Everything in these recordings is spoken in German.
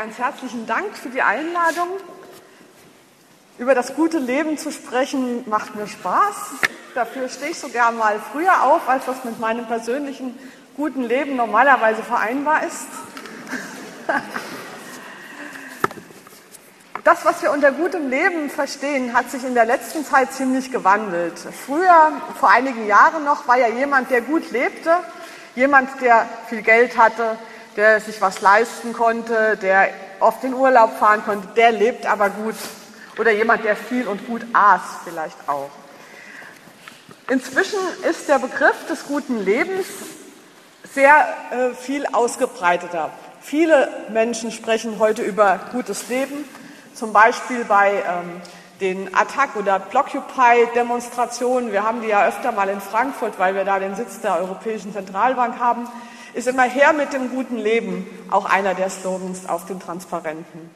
ganz herzlichen Dank für die Einladung. Über das gute Leben zu sprechen macht mir Spaß. Dafür stehe ich sogar mal früher auf, als das mit meinem persönlichen guten Leben normalerweise vereinbar ist. Das, was wir unter gutem Leben verstehen, hat sich in der letzten Zeit ziemlich gewandelt. Früher, vor einigen Jahren noch, war ja jemand, der gut lebte, jemand, der viel Geld hatte, der sich was leisten konnte, der oft in Urlaub fahren konnte, der lebt aber gut. Oder jemand, der viel und gut aß vielleicht auch. Inzwischen ist der Begriff des guten Lebens sehr äh, viel ausgebreiteter. Viele Menschen sprechen heute über gutes Leben, zum Beispiel bei ähm, den Attack- oder Blockupy-Demonstrationen. Wir haben die ja öfter mal in Frankfurt, weil wir da den Sitz der Europäischen Zentralbank haben. Ist immer her mit dem guten Leben auch einer der Slogans auf den Transparenten.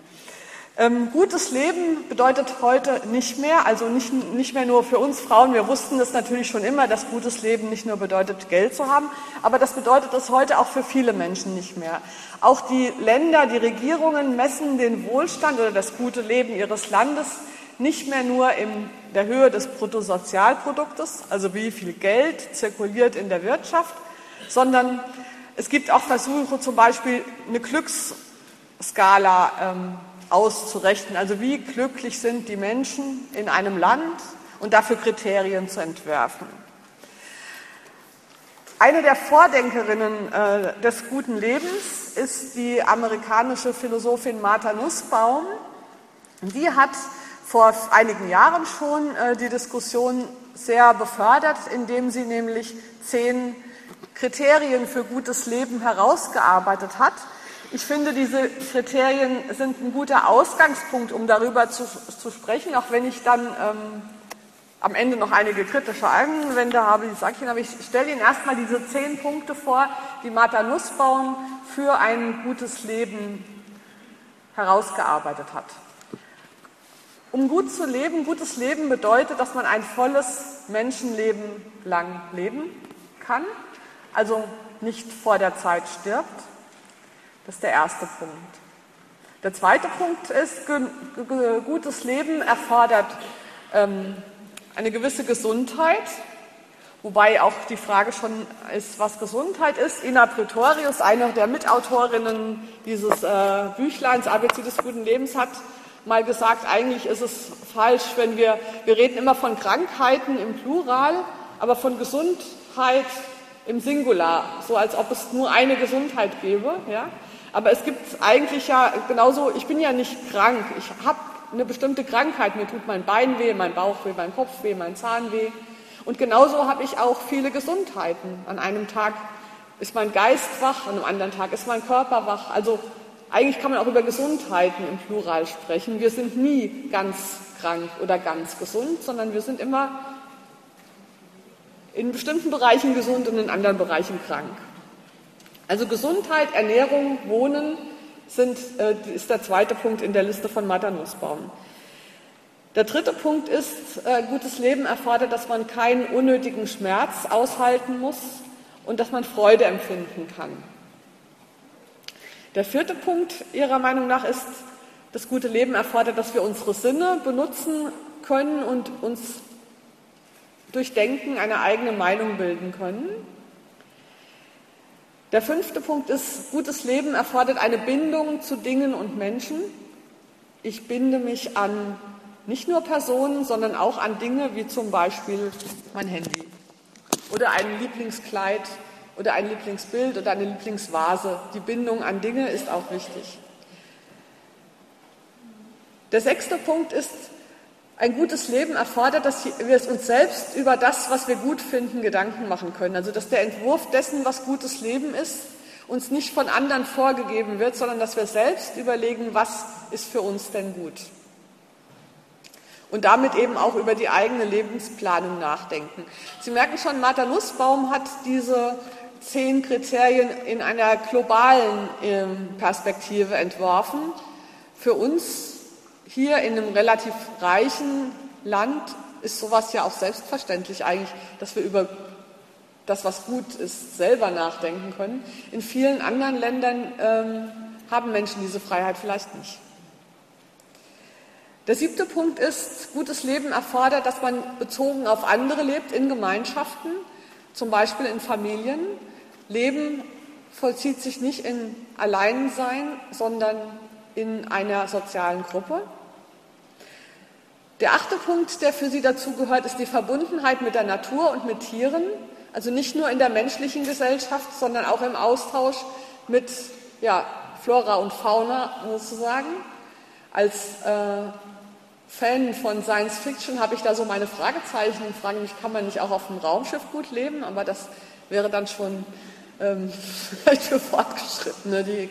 Ähm, gutes Leben bedeutet heute nicht mehr, also nicht, nicht mehr nur für uns Frauen. Wir wussten das natürlich schon immer, dass gutes Leben nicht nur bedeutet, Geld zu haben, aber das bedeutet es heute auch für viele Menschen nicht mehr. Auch die Länder, die Regierungen messen den Wohlstand oder das gute Leben ihres Landes nicht mehr nur in der Höhe des Bruttosozialproduktes, also wie viel Geld zirkuliert in der Wirtschaft, sondern es gibt auch Versuche, zum Beispiel eine Glücksskala ähm, auszurechnen. Also wie glücklich sind die Menschen in einem Land und dafür Kriterien zu entwerfen. Eine der Vordenkerinnen äh, des guten Lebens ist die amerikanische Philosophin Martha Nussbaum. Die hat vor einigen Jahren schon äh, die Diskussion sehr befördert, indem sie nämlich zehn Kriterien für gutes Leben herausgearbeitet hat, ich finde, diese Kriterien sind ein guter Ausgangspunkt, um darüber zu, zu sprechen, auch wenn ich dann ähm, am Ende noch einige kritische Einwände habe, die sage ich Ihnen, aber ich stelle Ihnen erstmal diese zehn Punkte vor, die Martha Nussbaum für ein gutes Leben herausgearbeitet hat. Um gut zu leben, gutes Leben bedeutet, dass man ein volles Menschenleben lang leben kann, also nicht vor der Zeit stirbt das ist der erste Punkt. Der zweite Punkt ist, gutes Leben erfordert ähm, eine gewisse Gesundheit, wobei auch die Frage schon ist, was Gesundheit ist. Ina Pretorius, eine der Mitautorinnen dieses äh, Büchleins ABC des guten Lebens, hat mal gesagt, eigentlich ist es falsch, wenn wir, wir reden immer von Krankheiten im Plural, aber von Gesundheit im Singular, so als ob es nur eine Gesundheit gäbe. Ja? Aber es gibt eigentlich ja genauso, ich bin ja nicht krank, ich habe eine bestimmte Krankheit, mir tut mein Bein weh, mein Bauch weh, mein Kopf weh, mein Zahn weh. Und genauso habe ich auch viele Gesundheiten. An einem Tag ist mein Geist wach, an einem anderen Tag ist mein Körper wach. Also eigentlich kann man auch über Gesundheiten im Plural sprechen. Wir sind nie ganz krank oder ganz gesund, sondern wir sind immer in bestimmten Bereichen gesund und in anderen Bereichen krank. Also Gesundheit, Ernährung, Wohnen sind, äh, ist der zweite Punkt in der Liste von Martha. Der dritte Punkt ist, äh, gutes Leben erfordert, dass man keinen unnötigen Schmerz aushalten muss und dass man Freude empfinden kann. Der vierte Punkt Ihrer Meinung nach ist, das gute Leben erfordert, dass wir unsere Sinne benutzen können und uns durch Denken eine eigene Meinung bilden können. Der fünfte Punkt ist, gutes Leben erfordert eine Bindung zu Dingen und Menschen. Ich binde mich an nicht nur Personen, sondern auch an Dinge wie zum Beispiel mein Handy oder ein Lieblingskleid oder ein Lieblingsbild oder eine Lieblingsvase. Die Bindung an Dinge ist auch wichtig. Der sechste Punkt ist, ein gutes Leben erfordert, dass wir es uns selbst über das, was wir gut finden, Gedanken machen können. Also dass der Entwurf dessen, was gutes Leben ist, uns nicht von anderen vorgegeben wird, sondern dass wir selbst überlegen, was ist für uns denn gut. Und damit eben auch über die eigene Lebensplanung nachdenken. Sie merken schon, Martha Nussbaum hat diese zehn Kriterien in einer globalen ähm, Perspektive entworfen. Für uns hier in einem relativ reichen Land ist sowas ja auch selbstverständlich eigentlich, dass wir über das, was gut ist, selber nachdenken können. In vielen anderen Ländern ähm, haben Menschen diese Freiheit vielleicht nicht. Der siebte Punkt ist, gutes Leben erfordert, dass man bezogen auf andere lebt, in Gemeinschaften, zum Beispiel in Familien. Leben vollzieht sich nicht in Alleinsein, sondern in einer sozialen Gruppe. Der achte Punkt, der für Sie dazugehört, ist die Verbundenheit mit der Natur und mit Tieren. Also nicht nur in der menschlichen Gesellschaft, sondern auch im Austausch mit ja, Flora und Fauna sozusagen. Als äh, Fan von Science Fiction habe ich da so meine Fragezeichen und frage mich, kann man nicht auch auf dem Raumschiff gut leben? Aber das wäre dann schon ähm, vielleicht für Fortgeschrittene. Die,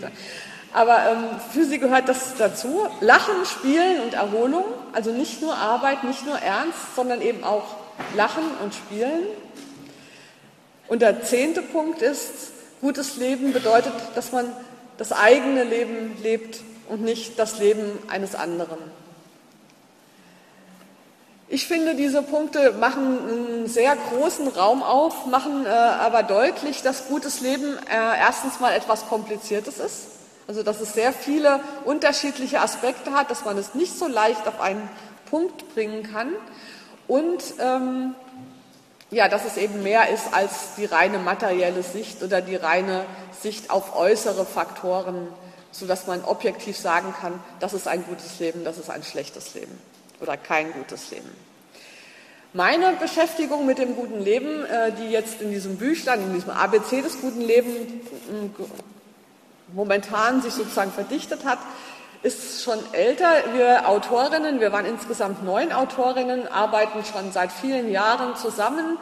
aber ähm, für sie gehört das dazu. Lachen, Spielen und Erholung. Also nicht nur Arbeit, nicht nur Ernst, sondern eben auch Lachen und Spielen. Und der zehnte Punkt ist, gutes Leben bedeutet, dass man das eigene Leben lebt und nicht das Leben eines anderen. Ich finde, diese Punkte machen einen sehr großen Raum auf, machen äh, aber deutlich, dass gutes Leben äh, erstens mal etwas Kompliziertes ist. Also, dass es sehr viele unterschiedliche Aspekte hat, dass man es nicht so leicht auf einen Punkt bringen kann. Und ähm, ja, dass es eben mehr ist als die reine materielle Sicht oder die reine Sicht auf äußere Faktoren, sodass man objektiv sagen kann, das ist ein gutes Leben, das ist ein schlechtes Leben oder kein gutes Leben. Meine Beschäftigung mit dem guten Leben, äh, die jetzt in diesem Büchlein, in diesem ABC des guten Lebens momentan sich sozusagen verdichtet hat, ist schon älter. Wir Autorinnen, wir waren insgesamt neun Autorinnen, arbeiten schon seit vielen Jahren zusammen,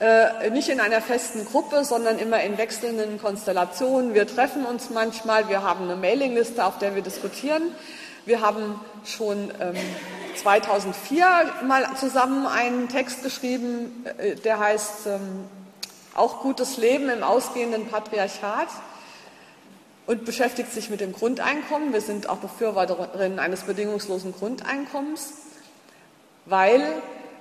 äh, nicht in einer festen Gruppe, sondern immer in wechselnden Konstellationen. Wir treffen uns manchmal, wir haben eine Mailingliste, auf der wir diskutieren. Wir haben schon ähm, 2004 mal zusammen einen Text geschrieben, äh, der heißt ähm, Auch gutes Leben im ausgehenden Patriarchat und beschäftigt sich mit dem Grundeinkommen. Wir sind auch Befürworterinnen eines bedingungslosen Grundeinkommens, weil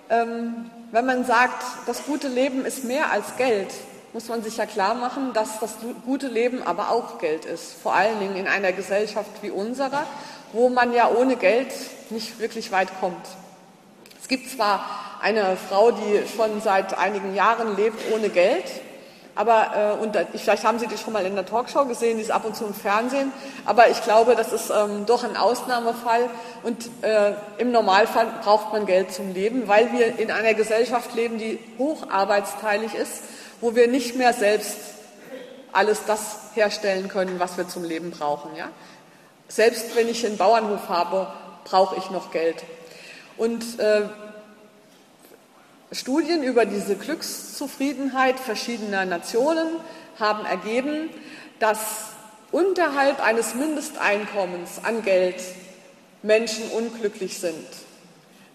ähm, wenn man sagt, das gute Leben ist mehr als Geld, muss man sich ja klar machen, dass das gute Leben aber auch Geld ist, vor allen Dingen in einer Gesellschaft wie unserer, wo man ja ohne Geld nicht wirklich weit kommt. Es gibt zwar eine Frau, die schon seit einigen Jahren lebt ohne Geld, aber äh, und vielleicht haben Sie die schon mal in der Talkshow gesehen, die ist ab und zu im Fernsehen, aber ich glaube, das ist ähm, doch ein Ausnahmefall und äh, im Normalfall braucht man Geld zum Leben, weil wir in einer Gesellschaft leben, die hocharbeitsteilig ist, wo wir nicht mehr selbst alles das herstellen können, was wir zum Leben brauchen. Ja? Selbst wenn ich einen Bauernhof habe, brauche ich noch Geld. Und äh, Studien über diese Glückszufriedenheit verschiedener Nationen haben ergeben, dass unterhalb eines Mindesteinkommens an Geld Menschen unglücklich sind.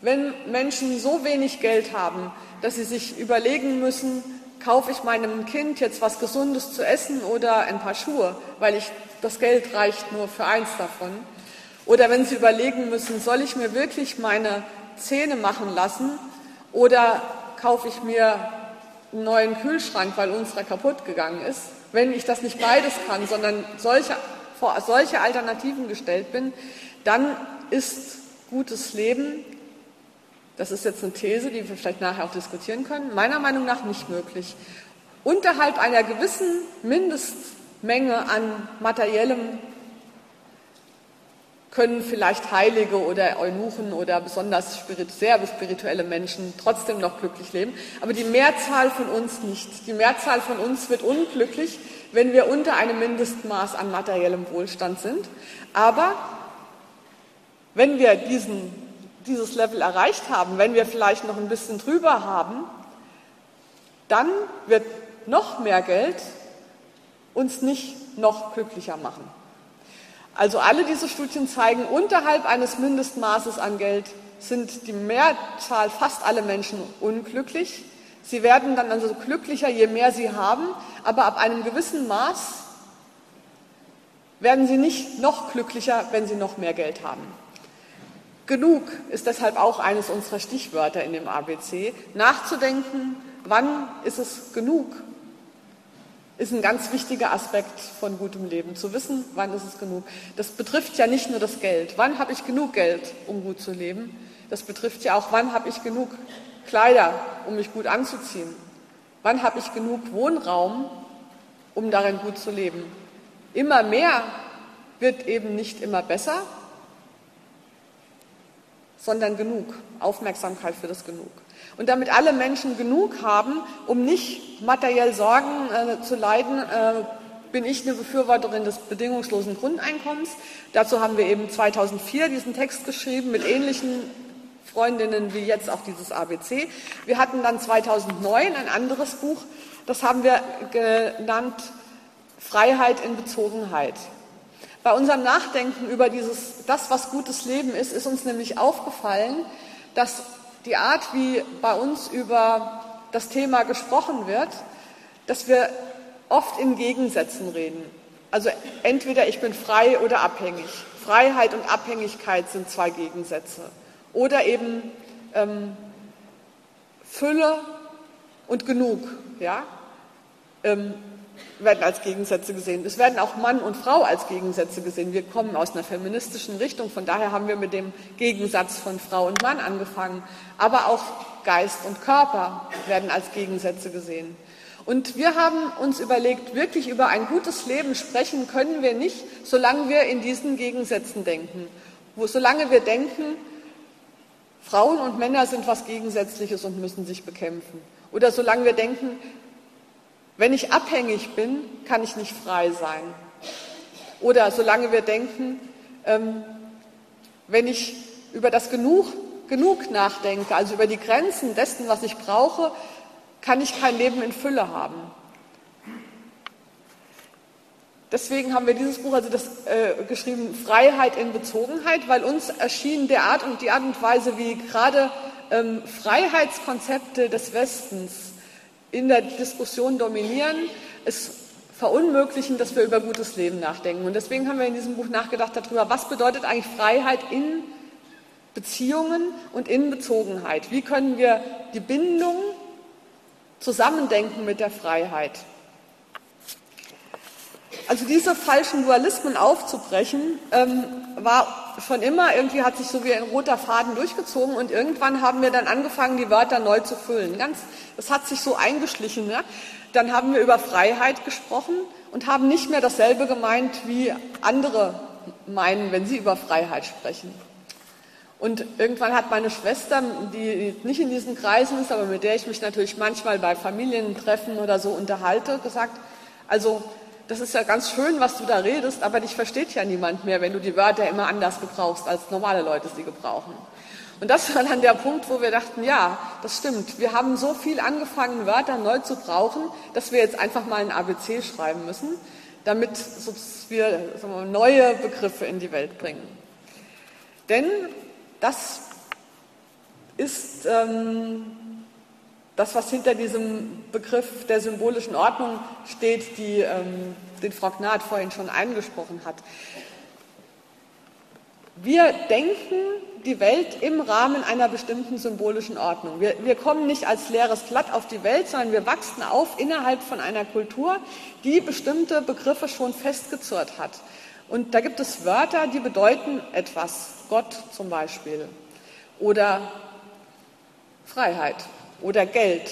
Wenn Menschen so wenig Geld haben, dass sie sich überlegen müssen, kaufe ich meinem Kind jetzt was Gesundes zu essen oder ein paar Schuhe, weil ich das Geld reicht nur für eins davon. Oder wenn Sie überlegen müssen, soll ich mir wirklich meine Zähne machen lassen oder kaufe ich mir einen neuen Kühlschrank, weil unserer kaputt gegangen ist. Wenn ich das nicht beides kann, sondern solche, vor solche Alternativen gestellt bin, dann ist gutes Leben, das ist jetzt eine These, die wir vielleicht nachher auch diskutieren können, meiner Meinung nach nicht möglich. Unterhalb einer gewissen Mindestmenge an materiellem können vielleicht Heilige oder Eunuchen oder besonders sehr spirituelle Menschen trotzdem noch glücklich leben. Aber die Mehrzahl von uns nicht. Die Mehrzahl von uns wird unglücklich, wenn wir unter einem Mindestmaß an materiellem Wohlstand sind. Aber wenn wir diesen, dieses Level erreicht haben, wenn wir vielleicht noch ein bisschen drüber haben, dann wird noch mehr Geld uns nicht noch glücklicher machen. Also alle diese Studien zeigen, unterhalb eines Mindestmaßes an Geld sind die Mehrzahl, fast alle Menschen unglücklich. Sie werden dann also glücklicher, je mehr sie haben, aber ab einem gewissen Maß werden sie nicht noch glücklicher, wenn sie noch mehr Geld haben. Genug ist deshalb auch eines unserer Stichwörter in dem ABC. Nachzudenken, wann ist es genug? Ist ein ganz wichtiger Aspekt von gutem Leben, zu wissen, wann ist es genug. Das betrifft ja nicht nur das Geld. Wann habe ich genug Geld, um gut zu leben? Das betrifft ja auch, wann habe ich genug Kleider, um mich gut anzuziehen? Wann habe ich genug Wohnraum, um darin gut zu leben? Immer mehr wird eben nicht immer besser, sondern genug. Aufmerksamkeit für das Genug. Und damit alle Menschen genug haben, um nicht materiell Sorgen äh, zu leiden, äh, bin ich eine Befürworterin des bedingungslosen Grundeinkommens. Dazu haben wir eben 2004 diesen Text geschrieben mit ähnlichen Freundinnen wie jetzt auch dieses ABC. Wir hatten dann 2009 ein anderes Buch, das haben wir genannt Freiheit in Bezogenheit. Bei unserem Nachdenken über dieses, das, was gutes Leben ist, ist uns nämlich aufgefallen, dass die Art, wie bei uns über das Thema gesprochen wird, dass wir oft in Gegensätzen reden. Also entweder ich bin frei oder abhängig. Freiheit und Abhängigkeit sind zwei Gegensätze. Oder eben ähm, Fülle und genug. Ja? Ähm, werden als Gegensätze gesehen. Es werden auch Mann und Frau als Gegensätze gesehen. Wir kommen aus einer feministischen Richtung, von daher haben wir mit dem Gegensatz von Frau und Mann angefangen. Aber auch Geist und Körper werden als Gegensätze gesehen. Und wir haben uns überlegt, wirklich über ein gutes Leben sprechen können wir nicht, solange wir in diesen Gegensätzen denken. Wo, solange wir denken, Frauen und Männer sind was Gegensätzliches und müssen sich bekämpfen. Oder solange wir denken, wenn ich abhängig bin, kann ich nicht frei sein. Oder solange wir denken, ähm, wenn ich über das Genug, Genug nachdenke, also über die Grenzen dessen, was ich brauche, kann ich kein Leben in Fülle haben. Deswegen haben wir dieses Buch, also das äh, geschrieben, Freiheit in Bezogenheit, weil uns erschien der Art und die Art und Weise, wie gerade ähm, Freiheitskonzepte des Westens in der Diskussion dominieren, es verunmöglichen, dass wir über gutes Leben nachdenken. Und deswegen haben wir in diesem Buch nachgedacht darüber, was bedeutet eigentlich Freiheit in Beziehungen und in Bezogenheit. Wie können wir die Bindung zusammendenken mit der Freiheit? Also diese falschen Dualismen aufzubrechen, ähm, war schon immer, irgendwie hat sich so wie ein roter Faden durchgezogen und irgendwann haben wir dann angefangen, die Wörter neu zu füllen. Ganz, das hat sich so eingeschlichen. Ne? Dann haben wir über Freiheit gesprochen und haben nicht mehr dasselbe gemeint, wie andere meinen, wenn sie über Freiheit sprechen. Und irgendwann hat meine Schwester, die nicht in diesen Kreisen ist, aber mit der ich mich natürlich manchmal bei Familientreffen oder so unterhalte, gesagt, also das ist ja ganz schön, was du da redest, aber dich versteht ja niemand mehr, wenn du die Wörter immer anders gebrauchst, als normale Leute sie gebrauchen. Und das war dann der Punkt, wo wir dachten, ja, das stimmt. Wir haben so viel angefangen, Wörter neu zu brauchen, dass wir jetzt einfach mal ein ABC schreiben müssen, damit wir neue Begriffe in die Welt bringen. Denn das ist ähm, das, was hinter diesem Begriff der symbolischen Ordnung steht, die, ähm, den Frau Gnad vorhin schon angesprochen hat. Wir denken die Welt im Rahmen einer bestimmten symbolischen Ordnung. Wir, wir, kommen nicht als leeres Blatt auf die Welt, sondern wir wachsen auf innerhalb von einer Kultur, die bestimmte Begriffe schon festgezurrt hat. Und da gibt es Wörter, die bedeuten etwas. Gott zum Beispiel. Oder Freiheit oder Geld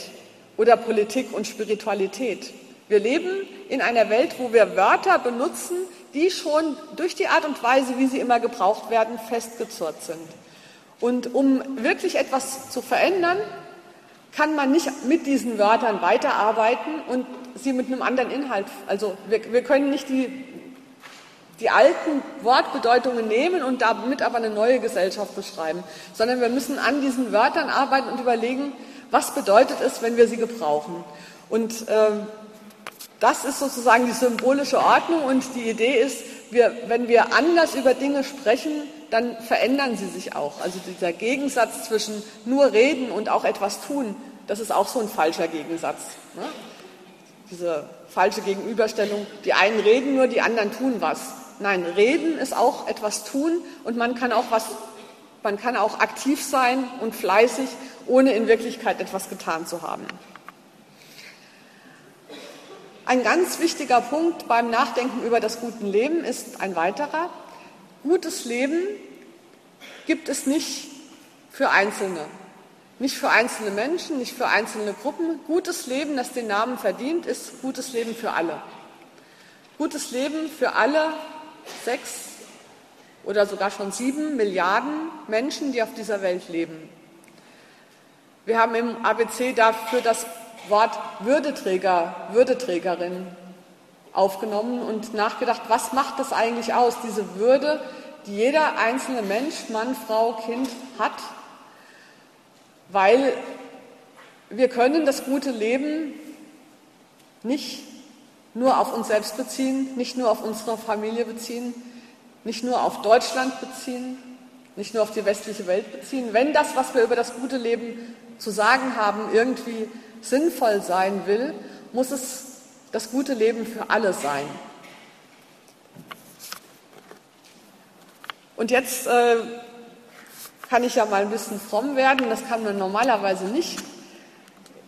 oder Politik und Spiritualität. Wir leben in einer Welt, wo wir Wörter benutzen, die schon durch die Art und Weise, wie sie immer gebraucht werden, festgezurrt sind. Und um wirklich etwas zu verändern, kann man nicht mit diesen Wörtern weiterarbeiten und sie mit einem anderen Inhalt. Also wir, wir können nicht die, die alten Wortbedeutungen nehmen und damit aber eine neue Gesellschaft beschreiben, sondern wir müssen an diesen Wörtern arbeiten und überlegen, was bedeutet es, wenn wir sie gebrauchen? Und äh, das ist sozusagen die symbolische Ordnung und die Idee ist, wir, wenn wir anders über Dinge sprechen, dann verändern sie sich auch. Also dieser Gegensatz zwischen nur reden und auch etwas tun, das ist auch so ein falscher Gegensatz. Ne? Diese falsche Gegenüberstellung, die einen reden nur, die anderen tun was. Nein, reden ist auch etwas tun und man kann auch was, man kann auch aktiv sein und fleißig ohne in Wirklichkeit etwas getan zu haben. Ein ganz wichtiger Punkt beim Nachdenken über das gute Leben ist ein weiterer. Gutes Leben gibt es nicht für Einzelne, nicht für einzelne Menschen, nicht für einzelne Gruppen. Gutes Leben, das den Namen verdient, ist gutes Leben für alle. Gutes Leben für alle sechs oder sogar schon sieben Milliarden Menschen, die auf dieser Welt leben. Wir haben im ABC dafür das Wort Würdeträger, Würdeträgerin aufgenommen und nachgedacht, was macht das eigentlich aus, diese Würde, die jeder einzelne Mensch, Mann, Frau, Kind hat, weil wir können das gute Leben nicht nur auf uns selbst beziehen, nicht nur auf unsere Familie beziehen, nicht nur auf Deutschland beziehen, nicht nur auf die westliche Welt beziehen. Wenn das, was wir über das gute Leben zu sagen haben, irgendwie sinnvoll sein will, muss es das gute Leben für alle sein. Und jetzt äh, kann ich ja mal ein bisschen fromm werden, das kann man normalerweise nicht.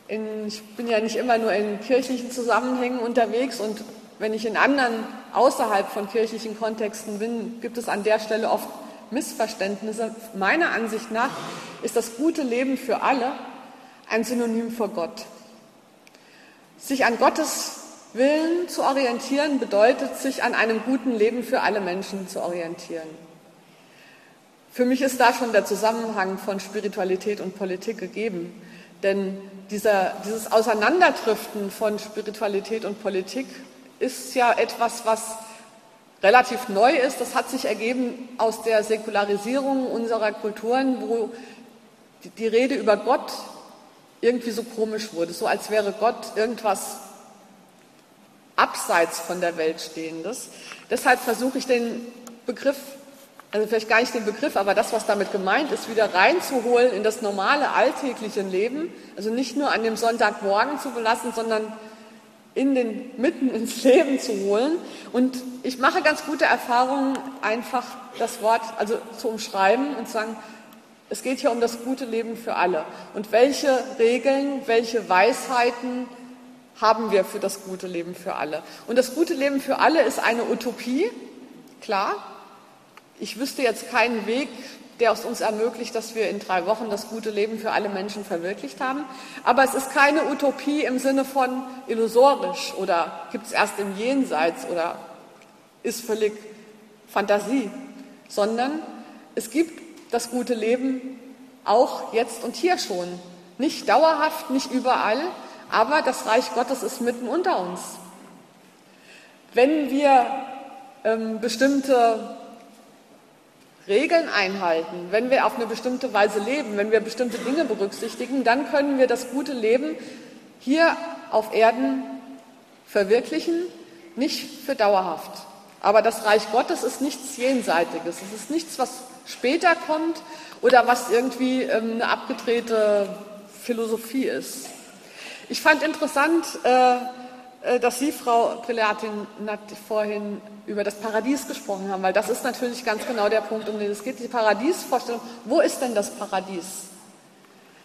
In, ich bin ja nicht immer nur in kirchlichen Zusammenhängen unterwegs und wenn ich in anderen außerhalb von kirchlichen Kontexten bin, gibt es an der Stelle oft Missverständnisse. Meiner Ansicht nach ist das gute Leben für alle ein Synonym für Gott. Sich an Gottes Willen zu orientieren bedeutet, sich an einem guten Leben für alle Menschen zu orientieren. Für mich ist da schon der Zusammenhang von Spiritualität und Politik gegeben. Denn dieser, dieses Auseinanderdriften von Spiritualität und Politik ist ja etwas, was relativ neu ist. Das hat sich ergeben aus der Säkularisierung unserer Kulturen, wo die Rede über Gott irgendwie so komisch wurde, so als wäre Gott irgendwas abseits von der Welt Stehendes. Deshalb versuche ich den Begriff, also vielleicht gar nicht den Begriff, aber das, was damit gemeint ist, wieder reinzuholen in das normale alltägliche Leben. Also nicht nur an dem Sonntagmorgen zu belassen, sondern in den mitten ins Leben zu holen. Und ich mache ganz gute Erfahrungen, einfach das Wort also zu umschreiben und zu sagen, es geht hier um das gute Leben für alle. Und welche Regeln, welche Weisheiten haben wir für das gute Leben für alle? Und das gute Leben für alle ist eine Utopie, klar. Ich wüsste jetzt keinen Weg, der es uns ermöglicht, dass wir in drei Wochen das gute Leben für alle Menschen verwirklicht haben. Aber es ist keine Utopie im Sinne von illusorisch oder gibt es erst im Jenseits oder ist völlig Fantasie, sondern es gibt das gute Leben auch jetzt und hier schon. Nicht dauerhaft, nicht überall, aber das Reich Gottes ist mitten unter uns. Wenn wir ähm, bestimmte Regeln einhalten, wenn wir auf eine bestimmte Weise leben, wenn wir bestimmte Dinge berücksichtigen, dann können wir das gute Leben hier auf Erden verwirklichen, nicht für dauerhaft. Aber das Reich Gottes ist nichts Jenseitiges, es ist nichts, was später kommt oder was irgendwie ähm, eine abgedrehte Philosophie ist. Ich fand interessant, äh, dass Sie, Frau Prelatin, vorhin über das Paradies gesprochen haben, weil das ist natürlich ganz genau der Punkt, um den es geht, die Paradiesvorstellung. Wo ist denn das Paradies?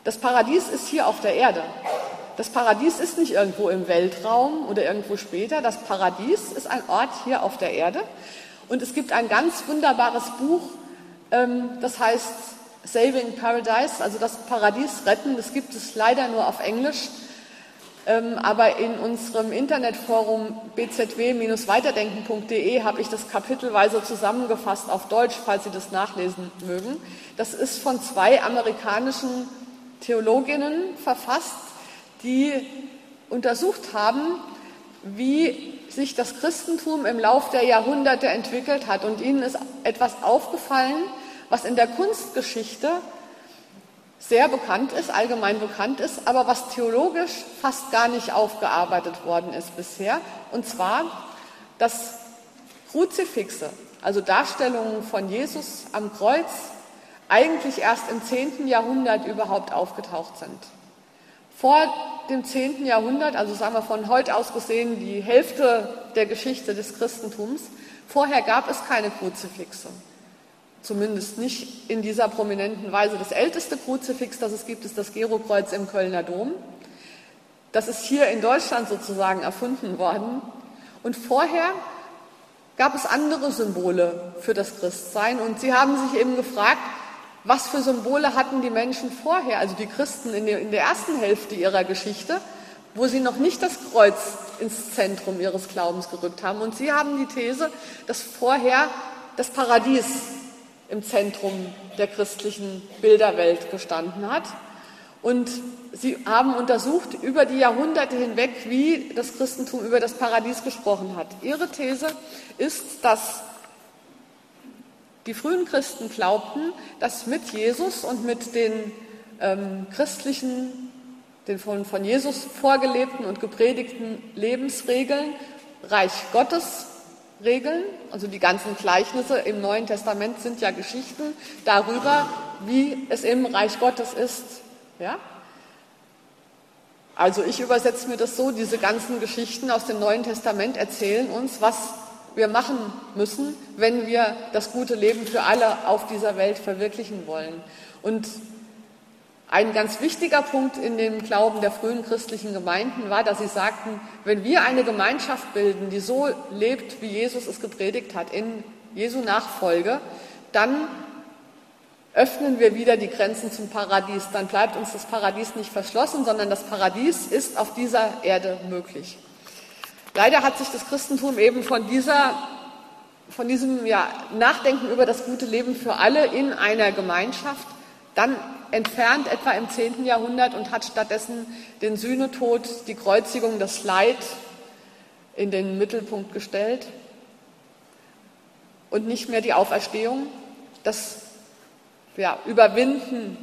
Das Paradies ist hier auf der Erde. Das Paradies ist nicht irgendwo im Weltraum oder irgendwo später. Das Paradies ist ein Ort hier auf der Erde. Und es gibt ein ganz wunderbares Buch ähm, das heißt Saving Paradise, also das Paradies retten. Das gibt es leider nur auf Englisch. Ähm, aber in unserem Internetforum bzw-weiterdenken.de habe ich das kapitelweise zusammengefasst auf Deutsch, falls Sie das nachlesen mögen. Das ist von zwei amerikanischen Theologinnen verfasst, die untersucht haben, wie sich das Christentum im Lauf der Jahrhunderte entwickelt hat. Und ihnen ist etwas aufgefallen, was in der Kunstgeschichte sehr bekannt ist, allgemein bekannt ist, aber was theologisch fast gar nicht aufgearbeitet worden ist bisher. Und zwar, dass Kruzifixe, also Darstellungen von Jesus am Kreuz, eigentlich erst im 10. Jahrhundert überhaupt aufgetaucht sind. Vor dem 10. Jahrhundert, also sagen wir von heute aus gesehen die Hälfte der Geschichte des Christentums, vorher gab es keine Kruzifixe. Zumindest nicht in dieser prominenten Weise. Das älteste Kruzifix, das es gibt, ist das Gerokreuz im Kölner Dom. Das ist hier in Deutschland sozusagen erfunden worden. Und vorher gab es andere Symbole für das Christsein. Und sie haben sich eben gefragt, was für Symbole hatten die Menschen vorher, also die Christen in der, in der ersten Hälfte ihrer Geschichte, wo sie noch nicht das Kreuz ins Zentrum ihres Glaubens gerückt haben. Und sie haben die These, dass vorher das Paradies im Zentrum der christlichen Bilderwelt gestanden hat. Und sie haben untersucht über die Jahrhunderte hinweg, wie das Christentum über das Paradies gesprochen hat. Ihre These ist, dass die frühen Christen glaubten, dass mit Jesus und mit den ähm, christlichen, den von, von Jesus vorgelebten und gepredigten Lebensregeln Reich Gottes Regeln, also die ganzen Gleichnisse im Neuen Testament sind ja Geschichten darüber, wie es im Reich Gottes ist. Ja? Also ich übersetze mir das so, diese ganzen Geschichten aus dem Neuen Testament erzählen uns, was wir machen müssen, wenn wir das gute Leben für alle auf dieser Welt verwirklichen wollen. Und ein ganz wichtiger Punkt in dem Glauben der frühen christlichen Gemeinden war, dass sie sagten, wenn wir eine Gemeinschaft bilden, die so lebt, wie Jesus es gepredigt hat, in Jesu Nachfolge, dann öffnen wir wieder die Grenzen zum Paradies. Dann bleibt uns das Paradies nicht verschlossen, sondern das Paradies ist auf dieser Erde möglich. Leider hat sich das Christentum eben von dieser von diesem ja, Nachdenken über das gute Leben für alle in einer Gemeinschaft dann entfernt, etwa im 10. Jahrhundert, und hat stattdessen den Sühnetod, die Kreuzigung, das Leid in den Mittelpunkt gestellt und nicht mehr die Auferstehung, das ja, Überwinden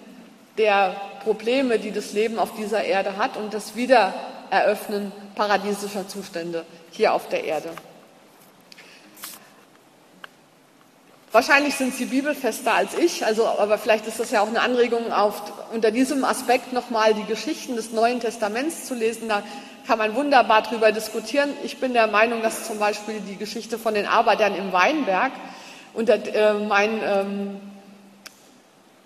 der Probleme, die das Leben auf dieser Erde hat und das Wiedereröffnen paradiesischer Zustände hier auf der Erde. Wahrscheinlich sind Sie bibelfester als ich, also, aber vielleicht ist das ja auch eine Anregung, auf, unter diesem Aspekt nochmal die Geschichten des Neuen Testaments zu lesen. Da kann man wunderbar drüber diskutieren. Ich bin der Meinung, dass zum Beispiel die Geschichte von den Arbeitern im Weinberg unter äh, mein ähm,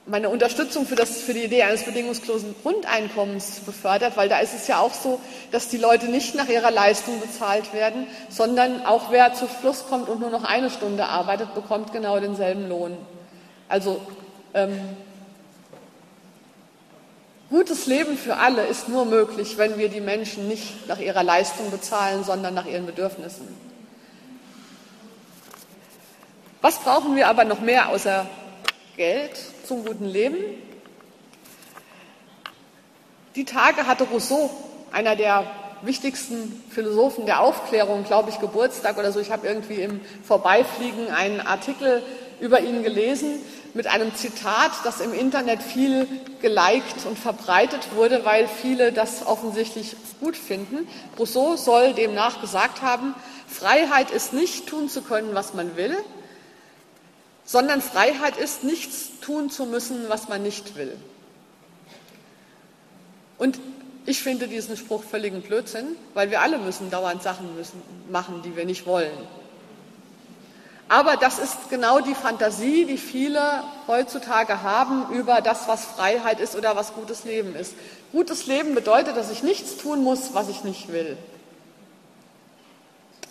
meine Unterstützung für, das, für die Idee eines bedingungslosen Grundeinkommens befördert, weil da ist es ja auch so, dass die Leute nicht nach ihrer Leistung bezahlt werden, sondern auch wer zu Schluss kommt und nur noch eine Stunde arbeitet, bekommt genau denselben Lohn. Also ähm, gutes Leben für alle ist nur möglich, wenn wir die Menschen nicht nach ihrer Leistung bezahlen, sondern nach ihren Bedürfnissen. Was brauchen wir aber noch mehr außer Geld zum guten Leben. Die Tage hatte Rousseau, einer der wichtigsten Philosophen der Aufklärung, glaube ich, Geburtstag oder so. Ich habe irgendwie im Vorbeifliegen einen Artikel über ihn gelesen mit einem Zitat, das im Internet viel geliked und verbreitet wurde, weil viele das offensichtlich gut finden. Rousseau soll demnach gesagt haben, Freiheit ist nicht tun zu können, was man will, sondern Freiheit ist, nichts tun zu müssen, was man nicht will. Und ich finde diesen Spruch völligen Blödsinn, weil wir alle müssen dauernd Sachen müssen, machen, die wir nicht wollen. Aber das ist genau die Fantasie, die viele heutzutage haben über das, was Freiheit ist oder was gutes Leben ist. Gutes Leben bedeutet, dass ich nichts tun muss, was ich nicht will.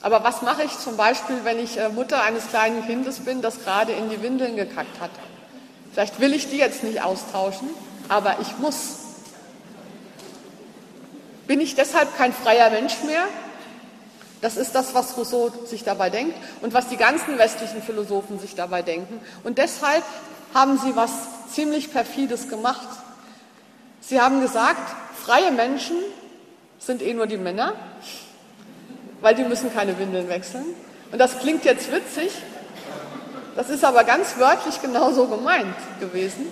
Aber was mache ich zum Beispiel, wenn ich äh, Mutter eines kleinen Kindes bin, das gerade in die Windeln gekackt hat? Vielleicht will ich die jetzt nicht austauschen, aber ich muss. Bin ich deshalb kein freier Mensch mehr? Das ist das, was Rousseau sich dabei denkt und was die ganzen westlichen Philosophen sich dabei denken. Und deshalb haben sie was ziemlich perfides gemacht. Sie haben gesagt, freie Menschen sind eh nur die Männer weil die müssen keine Windeln wechseln. Und das klingt jetzt witzig, das ist aber ganz wörtlich genauso gemeint gewesen.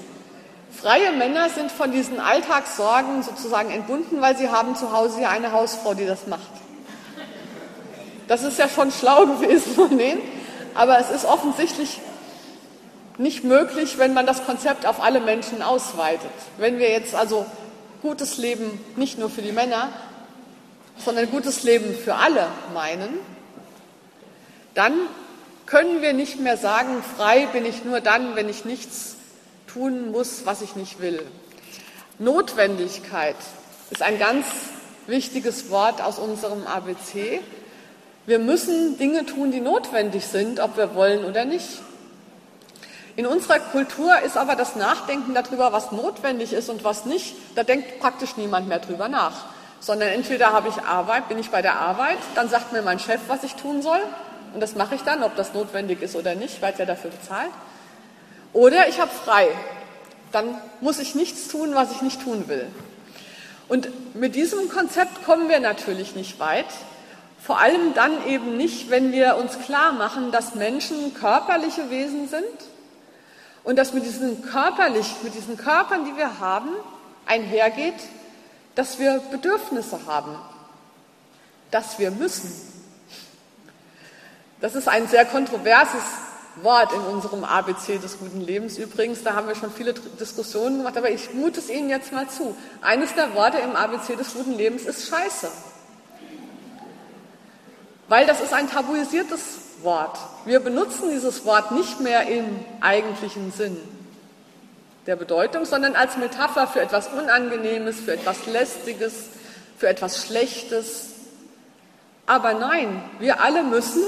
Freie Männer sind von diesen Alltagssorgen sozusagen entbunden, weil sie haben zu Hause ja eine Hausfrau, die das macht. Das ist ja schon schlau gewesen von denen, aber es ist offensichtlich nicht möglich, wenn man das Konzept auf alle Menschen ausweitet. Wenn wir jetzt also gutes Leben nicht nur für die Männer, sondern gutes Leben für alle meinen, dann können wir nicht mehr sagen, frei bin ich nur dann, wenn ich nichts tun muss, was ich nicht will. Notwendigkeit ist ein ganz wichtiges Wort aus unserem ABC. Wir müssen Dinge tun, die notwendig sind, ob wir wollen oder nicht. In unserer Kultur ist aber das Nachdenken darüber, was notwendig ist und was nicht, da denkt praktisch niemand mehr drüber nach. Sondern entweder habe ich Arbeit, bin ich bei der Arbeit, dann sagt mir mein Chef, was ich tun soll, und das mache ich dann, ob das notwendig ist oder nicht, weil er dafür bezahlt. Oder ich habe frei, dann muss ich nichts tun, was ich nicht tun will. Und mit diesem Konzept kommen wir natürlich nicht weit, vor allem dann eben nicht, wenn wir uns klar machen, dass Menschen körperliche Wesen sind und dass mit diesen körperlich, mit diesen Körpern, die wir haben, einhergeht, dass wir Bedürfnisse haben, dass wir müssen. Das ist ein sehr kontroverses Wort in unserem ABC des guten Lebens übrigens. Da haben wir schon viele Diskussionen gemacht, aber ich mute es Ihnen jetzt mal zu. Eines der Worte im ABC des guten Lebens ist Scheiße. Weil das ist ein tabuisiertes Wort. Wir benutzen dieses Wort nicht mehr im eigentlichen Sinn der Bedeutung, sondern als Metapher für etwas Unangenehmes, für etwas Lästiges, für etwas Schlechtes. Aber nein, wir alle müssen,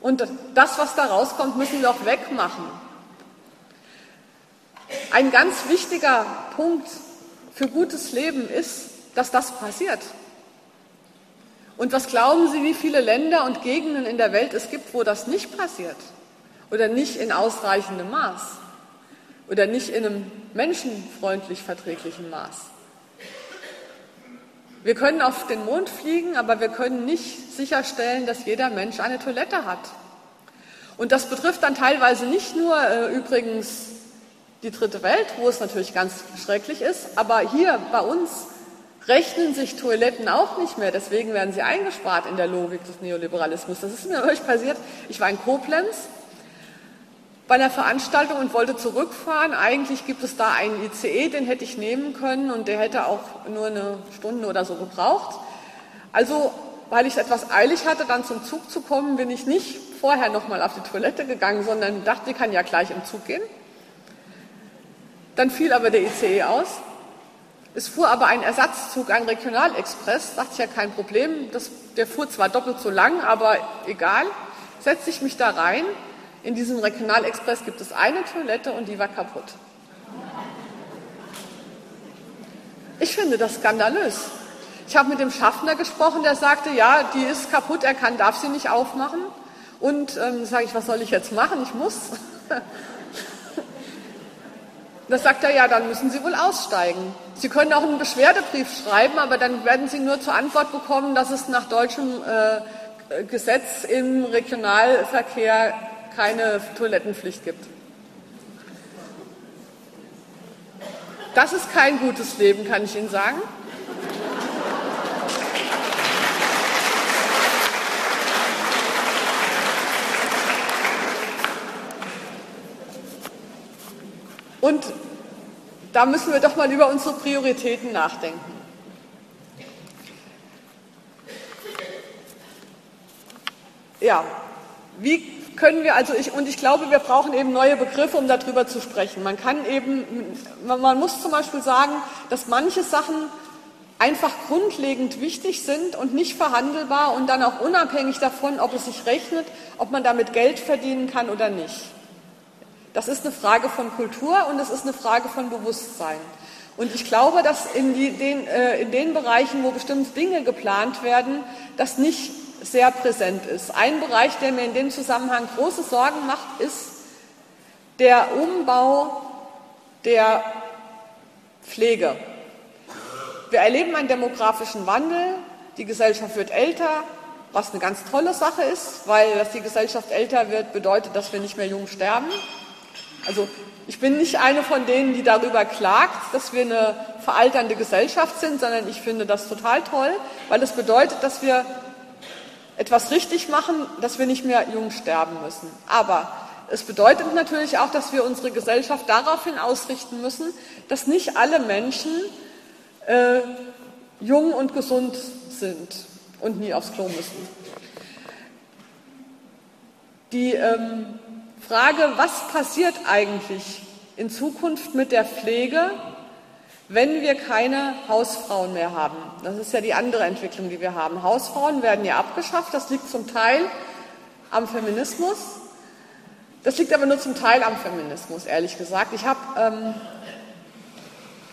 und das, was da rauskommt, müssen wir auch wegmachen. Ein ganz wichtiger Punkt für gutes Leben ist, dass das passiert. Und was glauben Sie, wie viele Länder und Gegenden in der Welt es gibt, wo das nicht passiert? Oder nicht in ausreichendem Maß? Oder nicht in einem menschenfreundlich verträglichen Maß? Wir können auf den Mond fliegen, aber wir können nicht sicherstellen, dass jeder Mensch eine Toilette hat. Und das betrifft dann teilweise nicht nur äh, übrigens die dritte Welt, wo es natürlich ganz schrecklich ist, aber hier bei uns rechnen sich Toiletten auch nicht mehr. Deswegen werden sie eingespart in der Logik des Neoliberalismus. Das ist mir euch passiert. Ich war in Koblenz bei einer Veranstaltung und wollte zurückfahren. Eigentlich gibt es da einen ICE, den hätte ich nehmen können und der hätte auch nur eine Stunde oder so gebraucht. Also, weil ich etwas eilig hatte, dann zum Zug zu kommen, bin ich nicht vorher nochmal auf die Toilette gegangen, sondern dachte, die kann ja gleich im Zug gehen. Dann fiel aber der ICE aus es fuhr aber ein Ersatzzug, ein Regionalexpress, dachte ich ja kein Problem. Das, der fuhr zwar doppelt so lang, aber egal. Setzte ich mich da rein. In diesem Regionalexpress gibt es eine Toilette und die war kaputt. Ich finde das skandalös. Ich habe mit dem Schaffner gesprochen, der sagte, ja, die ist kaputt, er kann, darf sie nicht aufmachen. Und ähm, sage ich, was soll ich jetzt machen? Ich muss. Da sagt er, ja, dann müssen Sie wohl aussteigen. Sie können auch einen Beschwerdebrief schreiben, aber dann werden Sie nur zur Antwort bekommen, dass es nach deutschem äh, Gesetz im Regionalverkehr keine Toilettenpflicht gibt. Das ist kein gutes Leben, kann ich Ihnen sagen. Und da müssen wir doch mal über unsere Prioritäten nachdenken. Ja, wie können wir also ich und ich glaube, wir brauchen eben neue Begriffe, um darüber zu sprechen. Man kann eben, man muss zum Beispiel sagen, dass manche Sachen einfach grundlegend wichtig sind und nicht verhandelbar und dann auch unabhängig davon, ob es sich rechnet, ob man damit Geld verdienen kann oder nicht. Das ist eine Frage von Kultur und es ist eine Frage von Bewusstsein. Und ich glaube, dass in, die, den, äh, in den Bereichen, wo bestimmte Dinge geplant werden, das nicht sehr präsent ist. Ein Bereich, der mir in dem Zusammenhang große Sorgen macht, ist der Umbau der Pflege. Wir erleben einen demografischen Wandel, die Gesellschaft wird älter, was eine ganz tolle Sache ist, weil dass die Gesellschaft älter wird, bedeutet, dass wir nicht mehr jung sterben. Also ich bin nicht eine von denen, die darüber klagt, dass wir eine veralternde Gesellschaft sind, sondern ich finde das total toll, weil es bedeutet, dass wir etwas richtig machen, dass wir nicht mehr jung sterben müssen. Aber es bedeutet natürlich auch, dass wir unsere Gesellschaft daraufhin ausrichten müssen, dass nicht alle Menschen äh, jung und gesund sind und nie aufs Klo müssen. Die ähm, Frage, was passiert eigentlich in Zukunft mit der Pflege, wenn wir keine Hausfrauen mehr haben. Das ist ja die andere Entwicklung, die wir haben. Hausfrauen werden ja abgeschafft. Das liegt zum Teil am Feminismus. Das liegt aber nur zum Teil am Feminismus, ehrlich gesagt. Ich habe ähm,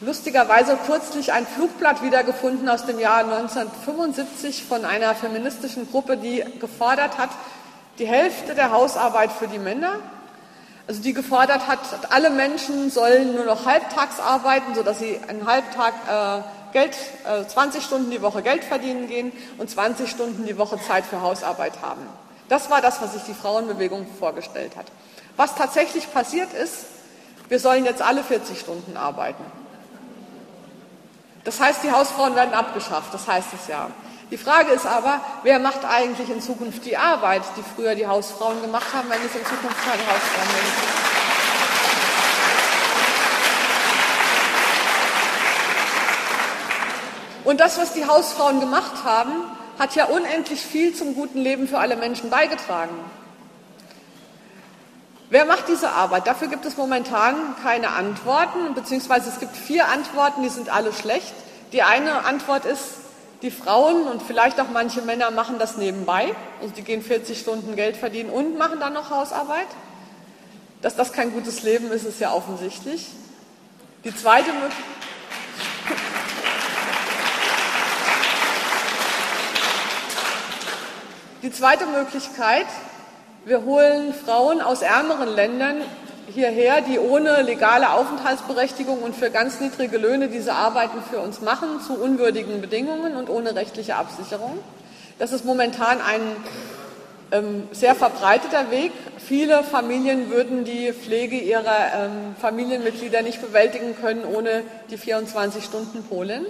lustigerweise kürzlich ein Flugblatt wiedergefunden aus dem Jahr 1975 von einer feministischen Gruppe, die gefordert hat, die Hälfte der Hausarbeit für die Männer also die gefordert hat, alle Menschen sollen nur noch halbtags arbeiten, sodass sie einen Halbtag äh, Geld, äh, 20 Stunden die Woche Geld verdienen gehen und 20 Stunden die Woche Zeit für Hausarbeit haben. Das war das, was sich die Frauenbewegung vorgestellt hat. Was tatsächlich passiert ist, wir sollen jetzt alle 40 Stunden arbeiten. Das heißt, die Hausfrauen werden abgeschafft, das heißt es ja. Die Frage ist aber, wer macht eigentlich in Zukunft die Arbeit, die früher die Hausfrauen gemacht haben, wenn es in Zukunft keine Hausfrauen mehr gibt? Und das, was die Hausfrauen gemacht haben, hat ja unendlich viel zum guten Leben für alle Menschen beigetragen. Wer macht diese Arbeit? Dafür gibt es momentan keine Antworten, beziehungsweise es gibt vier Antworten, die sind alle schlecht. Die eine Antwort ist, die Frauen und vielleicht auch manche Männer machen das nebenbei. Also die gehen 40 Stunden Geld verdienen und machen dann noch Hausarbeit. Dass das kein gutes Leben ist, ist ja offensichtlich. Die zweite Möglichkeit. Die zweite Möglichkeit, wir holen Frauen aus ärmeren Ländern hierher, die ohne legale Aufenthaltsberechtigung und für ganz niedrige Löhne diese Arbeiten für uns machen, zu unwürdigen Bedingungen und ohne rechtliche Absicherung. Das ist momentan ein ähm, sehr verbreiteter Weg. Viele Familien würden die Pflege ihrer ähm, Familienmitglieder nicht bewältigen können ohne die 24 Stunden Polin.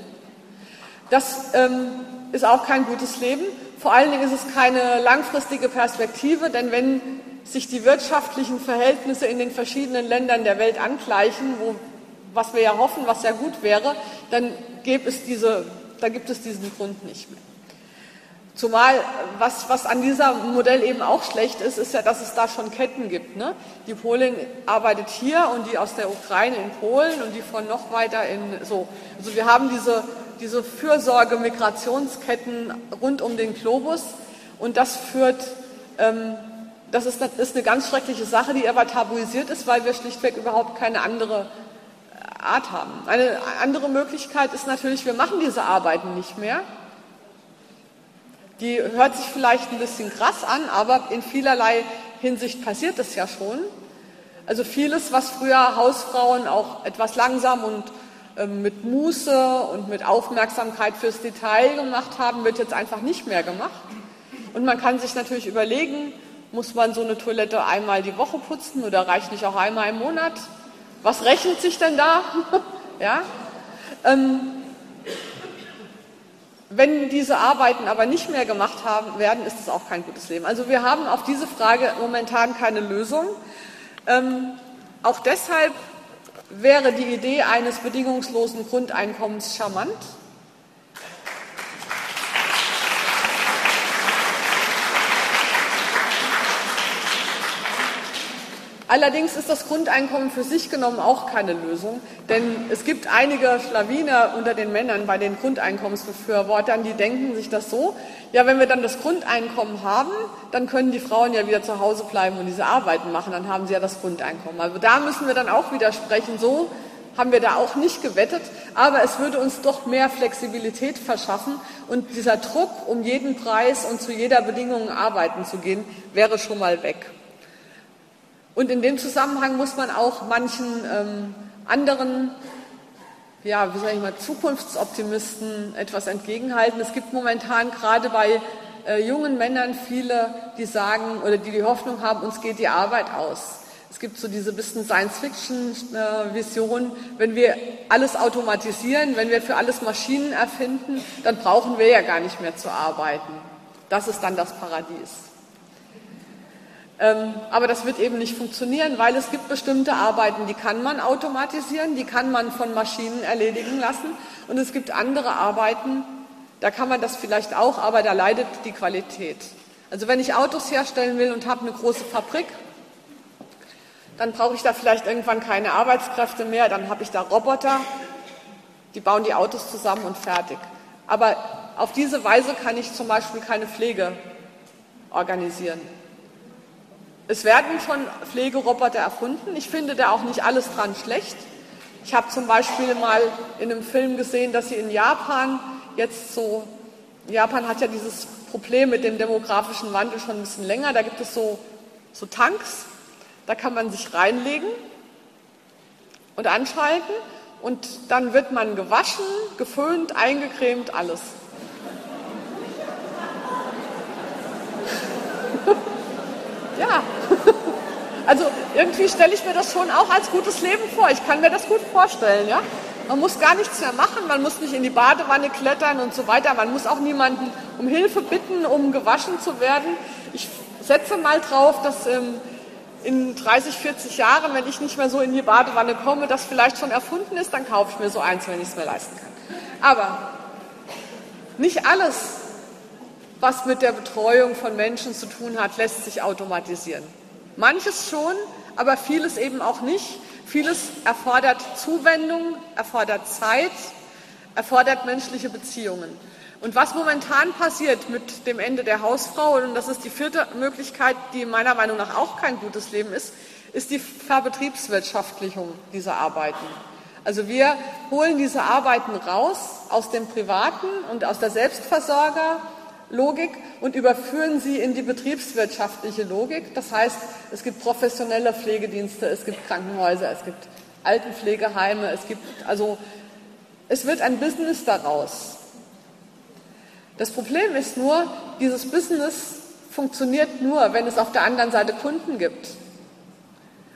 Das ähm, ist auch kein gutes Leben. Vor allen Dingen ist es keine langfristige Perspektive, denn wenn sich die wirtschaftlichen Verhältnisse in den verschiedenen Ländern der Welt angleichen, wo, was wir ja hoffen, was ja gut wäre, dann gibt es, diese, da gibt es diesen Grund nicht mehr. Zumal, was, was an diesem Modell eben auch schlecht ist, ist ja, dass es da schon Ketten gibt. Ne? Die Polin arbeitet hier und die aus der Ukraine in Polen und die von noch weiter in so. Also wir haben diese, diese Fürsorge-Migrationsketten rund um den Globus und das führt ähm, das ist, das ist eine ganz schreckliche Sache, die aber tabuisiert ist, weil wir schlichtweg überhaupt keine andere äh, Art haben. Eine andere Möglichkeit ist natürlich, wir machen diese Arbeiten nicht mehr. Die hört sich vielleicht ein bisschen krass an, aber in vielerlei Hinsicht passiert es ja schon. Also vieles, was früher Hausfrauen auch etwas langsam und ähm, mit Muße und mit Aufmerksamkeit fürs Detail gemacht haben, wird jetzt einfach nicht mehr gemacht. Und man kann sich natürlich überlegen, muss man so eine Toilette einmal die Woche putzen oder reicht nicht auch einmal im Monat? Was rechnet sich denn da? ja? Ähm, wenn diese Arbeiten aber nicht mehr gemacht haben, werden, ist es auch kein gutes Leben. Also wir haben auf diese Frage momentan keine Lösung. Ähm, auch deshalb wäre die Idee eines bedingungslosen Grundeinkommens charmant. Allerdings ist das Grundeinkommen für sich genommen auch keine Lösung, denn es gibt einige Schlawiner unter den Männern bei den Grundeinkommensbefürwortern, die denken sich das so, ja, wenn wir dann das Grundeinkommen haben, dann können die Frauen ja wieder zu Hause bleiben und diese Arbeiten machen, dann haben sie ja das Grundeinkommen. Also da müssen wir dann auch widersprechen, so haben wir da auch nicht gewettet, aber es würde uns doch mehr Flexibilität verschaffen und dieser Druck, um jeden Preis und zu jeder Bedingung arbeiten zu gehen, wäre schon mal weg. Und in dem Zusammenhang muss man auch manchen ähm, anderen, ja, wie sage ich mal, Zukunftsoptimisten etwas entgegenhalten. Es gibt momentan gerade bei äh, jungen Männern viele, die sagen oder die die Hoffnung haben, uns geht die Arbeit aus. Es gibt so diese bisschen Science-Fiction-Vision, wenn wir alles automatisieren, wenn wir für alles Maschinen erfinden, dann brauchen wir ja gar nicht mehr zu arbeiten. Das ist dann das Paradies. Ähm, aber das wird eben nicht funktionieren, weil es gibt bestimmte Arbeiten, die kann man automatisieren, die kann man von Maschinen erledigen lassen. Und es gibt andere Arbeiten, da kann man das vielleicht auch, aber da leidet die Qualität. Also wenn ich Autos herstellen will und habe eine große Fabrik, dann brauche ich da vielleicht irgendwann keine Arbeitskräfte mehr, dann habe ich da Roboter. Die bauen die Autos zusammen und fertig. Aber auf diese Weise kann ich zum Beispiel keine Pflege organisieren. Es werden schon Pflegeroboter erfunden. Ich finde da auch nicht alles dran schlecht. Ich habe zum Beispiel mal in einem Film gesehen, dass sie in Japan jetzt so, Japan hat ja dieses Problem mit dem demografischen Wandel schon ein bisschen länger. Da gibt es so, so Tanks, da kann man sich reinlegen und anschalten und dann wird man gewaschen, geföhnt, eingecremt, alles. ja. Also irgendwie stelle ich mir das schon auch als gutes Leben vor. Ich kann mir das gut vorstellen, ja. Man muss gar nichts mehr machen, man muss nicht in die Badewanne klettern und so weiter. Man muss auch niemanden um Hilfe bitten, um gewaschen zu werden. Ich setze mal drauf, dass ähm, in 30, 40 Jahren, wenn ich nicht mehr so in die Badewanne komme, das vielleicht schon erfunden ist, dann kaufe ich mir so eins, wenn ich es mir leisten kann. Aber nicht alles, was mit der Betreuung von Menschen zu tun hat, lässt sich automatisieren. Manches schon, aber vieles eben auch nicht. Vieles erfordert Zuwendung, erfordert Zeit, erfordert menschliche Beziehungen. Und was momentan passiert mit dem Ende der Hausfrau, und das ist die vierte Möglichkeit, die meiner Meinung nach auch kein gutes Leben ist, ist die Verbetriebswirtschaftlichung dieser Arbeiten. Also wir holen diese Arbeiten raus aus dem Privaten und aus der Selbstversorger Logik und überführen sie in die betriebswirtschaftliche Logik. Das heißt, es gibt professionelle Pflegedienste, es gibt Krankenhäuser, es gibt Altenpflegeheime, es gibt also es wird ein Business daraus. Das Problem ist nur, dieses Business funktioniert nur, wenn es auf der anderen Seite Kunden gibt.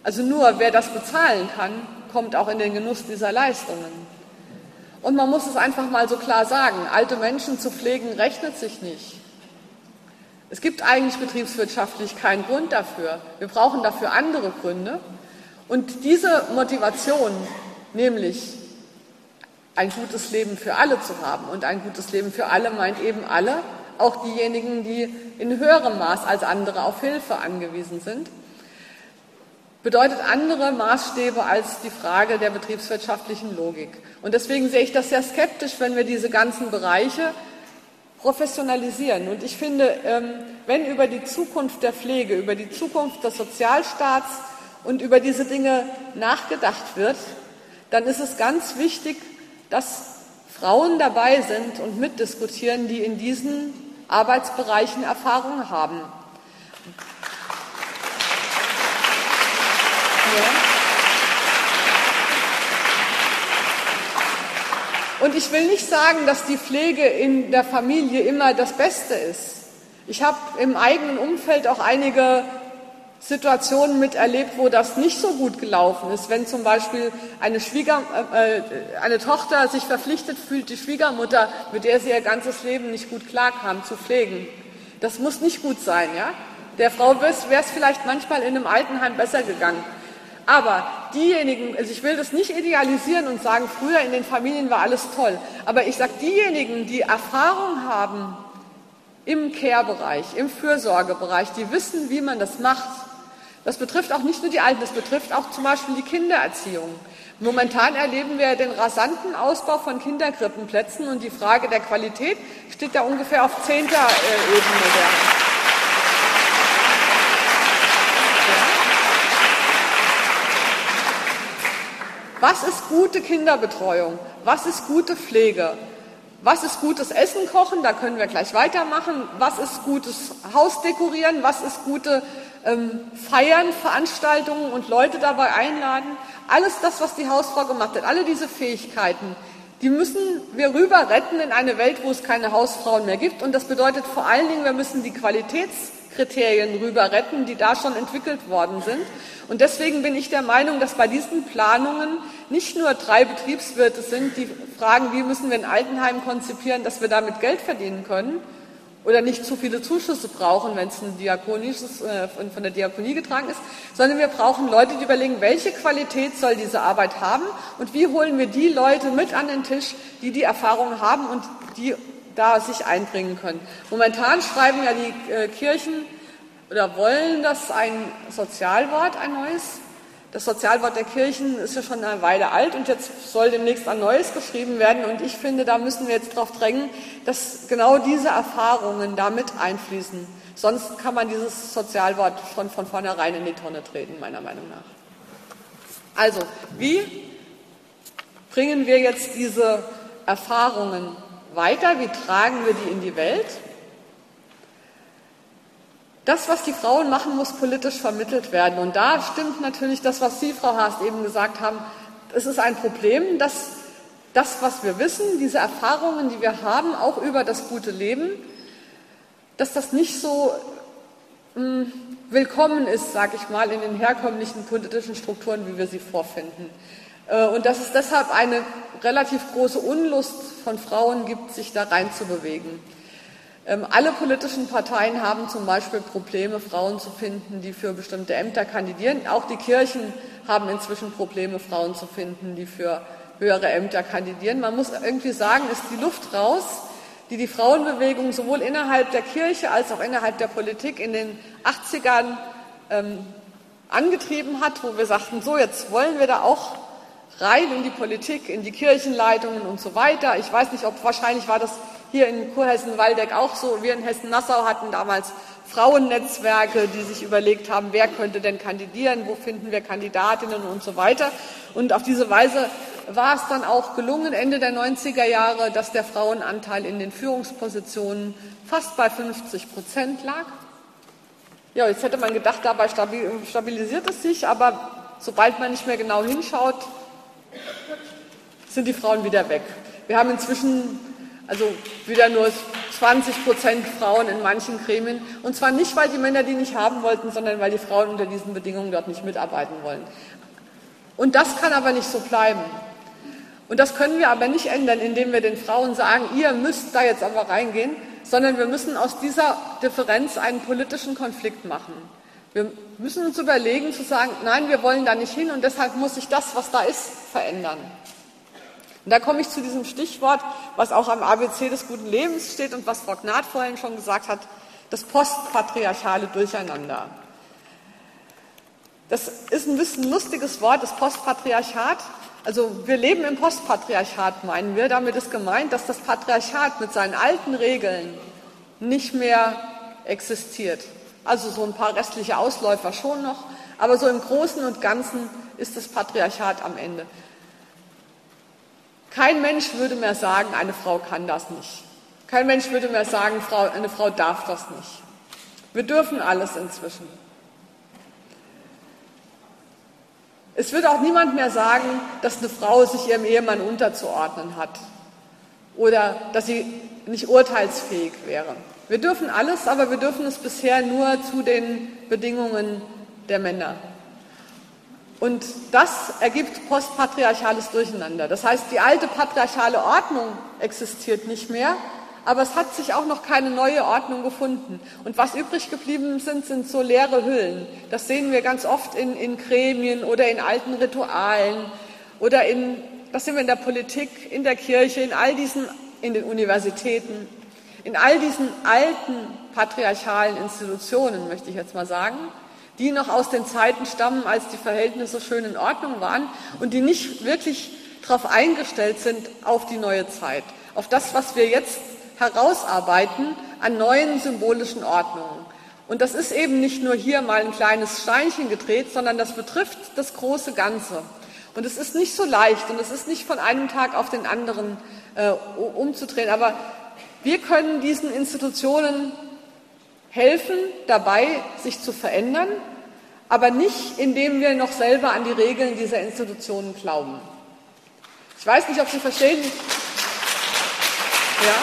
Also nur wer das bezahlen kann, kommt auch in den Genuss dieser Leistungen. Und man muss es einfach mal so klar sagen, alte Menschen zu pflegen rechnet sich nicht. Es gibt eigentlich betriebswirtschaftlich keinen Grund dafür. Wir brauchen dafür andere Gründe. Und diese Motivation, nämlich ein gutes Leben für alle zu haben, und ein gutes Leben für alle meint eben alle, auch diejenigen, die in höherem Maß als andere auf Hilfe angewiesen sind, bedeutet andere Maßstäbe als die Frage der betriebswirtschaftlichen Logik. Und deswegen sehe ich das sehr skeptisch, wenn wir diese ganzen Bereiche professionalisieren. Und ich finde, ähm, wenn über die Zukunft der Pflege, über die Zukunft des Sozialstaats und über diese Dinge nachgedacht wird, dann ist es ganz wichtig, dass Frauen dabei sind und mitdiskutieren, die in diesen Arbeitsbereichen Erfahrung haben. Und ich will nicht sagen, dass die Pflege in der Familie immer das Beste ist. Ich habe im eigenen Umfeld auch einige Situationen miterlebt, wo das nicht so gut gelaufen ist. Wenn zum Beispiel eine, Schwieger, äh, eine Tochter sich verpflichtet fühlt, die Schwiegermutter, mit der sie ihr ganzes Leben nicht gut klarkam, zu pflegen. Das muss nicht gut sein. Ja? Der Frau wäre es vielleicht manchmal in einem Altenheim besser gegangen. Aber diejenigen, also ich will das nicht idealisieren und sagen, früher in den Familien war alles toll, aber ich sage, diejenigen, die Erfahrung haben im Care-Bereich, im Fürsorgebereich, die wissen, wie man das macht, das betrifft auch nicht nur die Alten, das betrifft auch zum Beispiel die Kindererziehung. Momentan erleben wir den rasanten Ausbau von Kinderkrippenplätzen und die Frage der Qualität steht da ungefähr auf zehnter äh, Ebene. Was ist gute Kinderbetreuung? Was ist gute Pflege? Was ist gutes Essen kochen? Da können wir gleich weitermachen. Was ist gutes Haus dekorieren? Was ist gute ähm, Feiern, Veranstaltungen und Leute dabei einladen? Alles das, was die Hausfrau gemacht hat, alle diese Fähigkeiten, die müssen wir rüber retten in eine Welt, wo es keine Hausfrauen mehr gibt. Und das bedeutet vor allen Dingen, wir müssen die Qualitätskriterien rüber retten, die da schon entwickelt worden sind. Und deswegen bin ich der Meinung, dass bei diesen Planungen nicht nur drei Betriebswirte sind, die fragen, wie müssen wir ein Altenheim konzipieren, dass wir damit Geld verdienen können oder nicht zu viele Zuschüsse brauchen, wenn es ein diakonisches, äh, von der Diakonie getragen ist, sondern wir brauchen Leute, die überlegen, welche Qualität soll diese Arbeit haben und wie holen wir die Leute mit an den Tisch, die die Erfahrung haben und die da sich einbringen können. Momentan schreiben ja die äh, Kirchen oder wollen das ein Sozialwort, ein neues, Das Sozialwort der Kirchen ist ja schon eine Weile alt und jetzt soll demnächst ein neues geschrieben werden. Und ich finde, da müssen wir jetzt darauf drängen, dass genau diese Erfahrungen damit einfließen. Sonst kann man dieses Sozialwort schon von vornherein in die Tonne treten, meiner Meinung nach. Also, wie bringen wir jetzt diese Erfahrungen weiter? Wie tragen wir die in die Welt? Das, was die Frauen machen, muss politisch vermittelt werden. Und da stimmt natürlich das, was Sie, Frau Haast, eben gesagt haben. Es ist ein Problem, dass das, was wir wissen, diese Erfahrungen, die wir haben, auch über das gute Leben, dass das nicht so mh, hm, willkommen ist, sage ich mal, in den herkömmlichen politischen Strukturen, wie wir sie vorfinden. Äh, und dass es deshalb eine relativ große Unlust von Frauen gibt, sich da reinzubewegen. Ähm, alle politischen Parteien haben zum Beispiel Probleme, Frauen zu finden, die für bestimmte Ämter kandidieren. Auch die Kirchen haben inzwischen Probleme, Frauen zu finden, die für höhere Ämter kandidieren. Man muss irgendwie sagen, ist die Luft raus, die die Frauenbewegung sowohl innerhalb der Kirche als auch innerhalb der Politik in den 80ern ähm, angetrieben hat, wo wir sagten, so jetzt wollen wir da auch rein in die Politik, in die Kirchenleitungen und so weiter. Ich weiß nicht, ob wahrscheinlich war das hier in Kurhessen-Waldeck auch so. Wir in Hessen-Nassau hatten damals Frauennetzwerke, die sich überlegt haben, wer könnte denn kandidieren, wo finden wir Kandidatinnen und so weiter. Und auf diese Weise war es dann auch gelungen, Ende der 90er Jahre, dass der Frauenanteil in den Führungspositionen fast bei 50 Prozent lag. Ja, jetzt hätte man gedacht, dabei stabilisiert es sich, aber sobald man nicht mehr genau hinschaut, sind die Frauen wieder weg. Wir haben inzwischen also wieder nur 20 Prozent Frauen in manchen Gremien. Und zwar nicht, weil die Männer die nicht haben wollten, sondern weil die Frauen unter diesen Bedingungen dort nicht mitarbeiten wollen. Und das kann aber nicht so bleiben. Und das können wir aber nicht ändern, indem wir den Frauen sagen, ihr müsst da jetzt aber reingehen, sondern wir müssen aus dieser Differenz einen politischen Konflikt machen. Wir müssen uns überlegen zu sagen, nein, wir wollen da nicht hin und deshalb muss sich das, was da ist, verändern. Und da komme ich zu diesem Stichwort, was auch am ABC des guten Lebens steht und was Frau Gnad vorhin schon gesagt hat, das postpatriarchale Durcheinander. Das ist ein bisschen lustiges Wort, das Postpatriarchat. Also wir leben im Postpatriarchat, meinen wir. Damit ist gemeint, dass das Patriarchat mit seinen alten Regeln nicht mehr existiert. Also so ein paar restliche Ausläufer schon noch, aber so im Großen und Ganzen ist das Patriarchat am Ende. Kein Mensch würde mehr sagen, eine Frau kann das nicht. Kein Mensch würde mehr sagen, eine Frau darf das nicht. Wir dürfen alles inzwischen. Es wird auch niemand mehr sagen, dass eine Frau sich ihrem Ehemann unterzuordnen hat oder dass sie nicht urteilsfähig wäre. Wir dürfen alles, aber wir dürfen es bisher nur zu den Bedingungen der Männer. Und das ergibt postpatriarchales Durcheinander. Das heißt, die alte patriarchale Ordnung existiert nicht mehr, aber es hat sich auch noch keine neue Ordnung gefunden. Und was übrig geblieben sind, sind so leere Hüllen. Das sehen wir ganz oft in, in Gremien oder in alten Ritualen oder in, das sehen wir in der Politik, in der Kirche, in all diesen, in den Universitäten, in all diesen alten patriarchalen Institutionen, möchte ich jetzt mal sagen die noch aus den Zeiten stammen, als die Verhältnisse schön in Ordnung waren und die nicht wirklich darauf eingestellt sind auf die neue Zeit, auf das, was wir jetzt herausarbeiten an neuen symbolischen Ordnungen. Und das ist eben nicht nur hier mal ein kleines Steinchen gedreht, sondern das betrifft das große Ganze. Und es ist nicht so leicht und es ist nicht von einem Tag auf den anderen äh, umzudrehen. Aber wir können diesen Institutionen helfen dabei, sich zu verändern, aber nicht, indem wir noch selber an die Regeln dieser Institutionen glauben. Ich weiß nicht, ob Sie verstehen. Ja?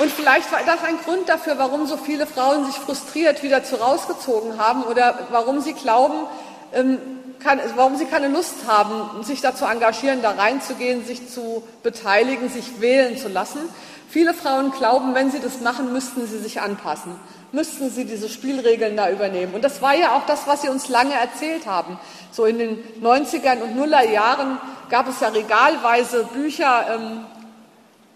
Und vielleicht war das ein Grund dafür, warum so viele Frauen sich frustriert wieder zu rausgezogen haben oder warum sie glauben, ähm, kann, warum sie keine Lust haben, sich dazu engagieren, da reinzugehen, sich zu beteiligen, sich wählen zu lassen. Viele Frauen glauben, wenn sie das machen, müssten sie sich anpassen, müssten sie diese Spielregeln da übernehmen. Und das war ja auch das, was sie uns lange erzählt haben. So in den 90ern und Nuller Jahren gab es ja regalweise Bücher, ähm,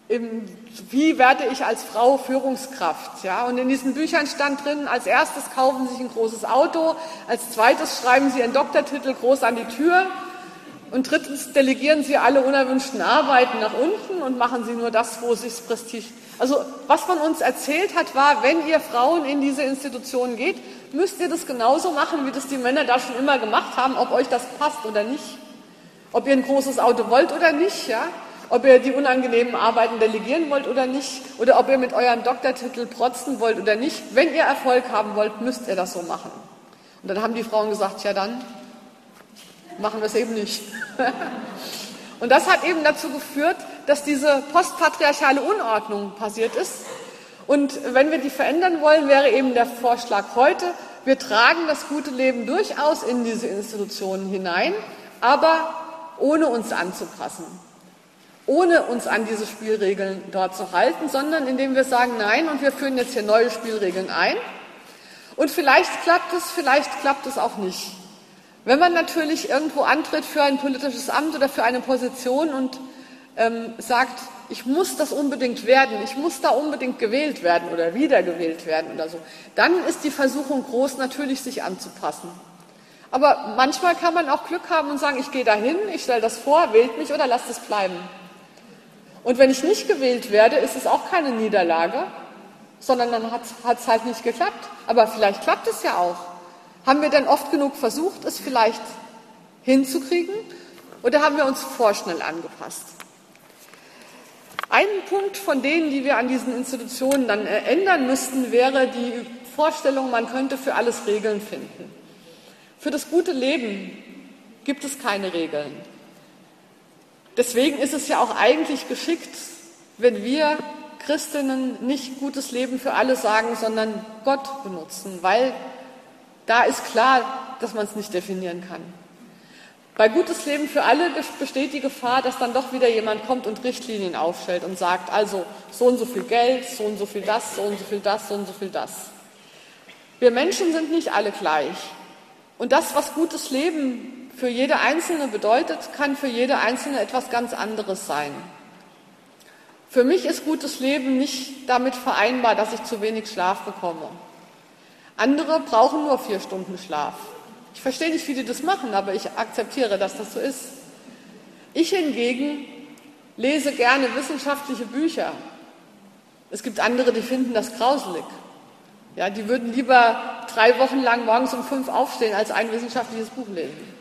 wie werde ich als Frau Führungskraft? Ja, und in diesen Büchern stand drin, als erstes kaufen Sie sich ein großes Auto, als zweites schreiben Sie Ihren Doktortitel groß an die Tür und drittens delegieren Sie alle unerwünschten Arbeiten nach unten und machen Sie nur das, wo sich Prestige. Also was man uns erzählt hat, war, wenn ihr Frauen in diese Institutionen geht, müsst ihr das genauso machen, wie das die Männer da schon immer gemacht haben, ob euch das passt oder nicht. Ob ihr ein großes Auto wollt oder nicht, ja ob ihr die unangenehmen Arbeiten delegieren wollt oder nicht, oder ob ihr mit eurem Doktortitel protzen wollt oder nicht. Wenn ihr Erfolg haben wollt, müsst ihr das so machen. Und dann haben die Frauen gesagt, ja dann machen wir es eben nicht. Und das hat eben dazu geführt, dass diese postpatriarchale Unordnung passiert ist. Und wenn wir die verändern wollen, wäre eben der Vorschlag heute, wir tragen das gute Leben durchaus in diese Institutionen hinein, aber ohne uns anzupassen ohne uns an diese Spielregeln dort zu halten, sondern indem wir sagen, nein, und wir führen jetzt hier neue Spielregeln ein. Und vielleicht klappt es, vielleicht klappt es auch nicht. Wenn man natürlich irgendwo antritt für ein politisches Amt oder für eine Position und ähm, sagt, ich muss das unbedingt werden, ich muss da unbedingt gewählt werden oder wiedergewählt werden oder so, dann ist die Versuchung groß, natürlich sich anzupassen. Aber manchmal kann man auch Glück haben und sagen, ich gehe dahin, ich stelle das vor, wählt mich oder lasst es bleiben. Und wenn ich nicht gewählt werde, ist es auch keine Niederlage, sondern dann hat es halt nicht geklappt. Aber vielleicht klappt es ja auch. Haben wir denn oft genug versucht, es vielleicht hinzukriegen? Oder haben wir uns vorschnell angepasst? Ein Punkt von denen, die wir an diesen Institutionen dann äh, ändern müssten, wäre die Vorstellung, man könnte für alles Regeln finden. Für das gute Leben gibt es keine Regeln. Deswegen ist es ja auch eigentlich geschickt, wenn wir Christinnen nicht gutes Leben für alle sagen, sondern Gott benutzen, weil da ist klar, dass man es nicht definieren kann. Bei gutes Leben für alle besteht die Gefahr, dass dann doch wieder jemand kommt und Richtlinien aufstellt und sagt, also so und so viel Geld, so und so viel das, so und so viel das, so und so viel das. Wir Menschen sind nicht alle gleich. Und das, was gutes Leben für jede Einzelne bedeutet, kann für jede Einzelne etwas ganz anderes sein. Für mich ist gutes Leben nicht damit vereinbar, dass ich zu wenig Schlaf bekomme. Andere brauchen nur vier Stunden Schlaf. Ich verstehe nicht, wie die das machen, aber ich akzeptiere, dass das so ist. Ich hingegen lese gerne wissenschaftliche Bücher. Es gibt andere, die finden das grauselig. Ja, die würden lieber drei Wochen lang morgens um fünf aufstehen, als ein wissenschaftliches Buch lesen.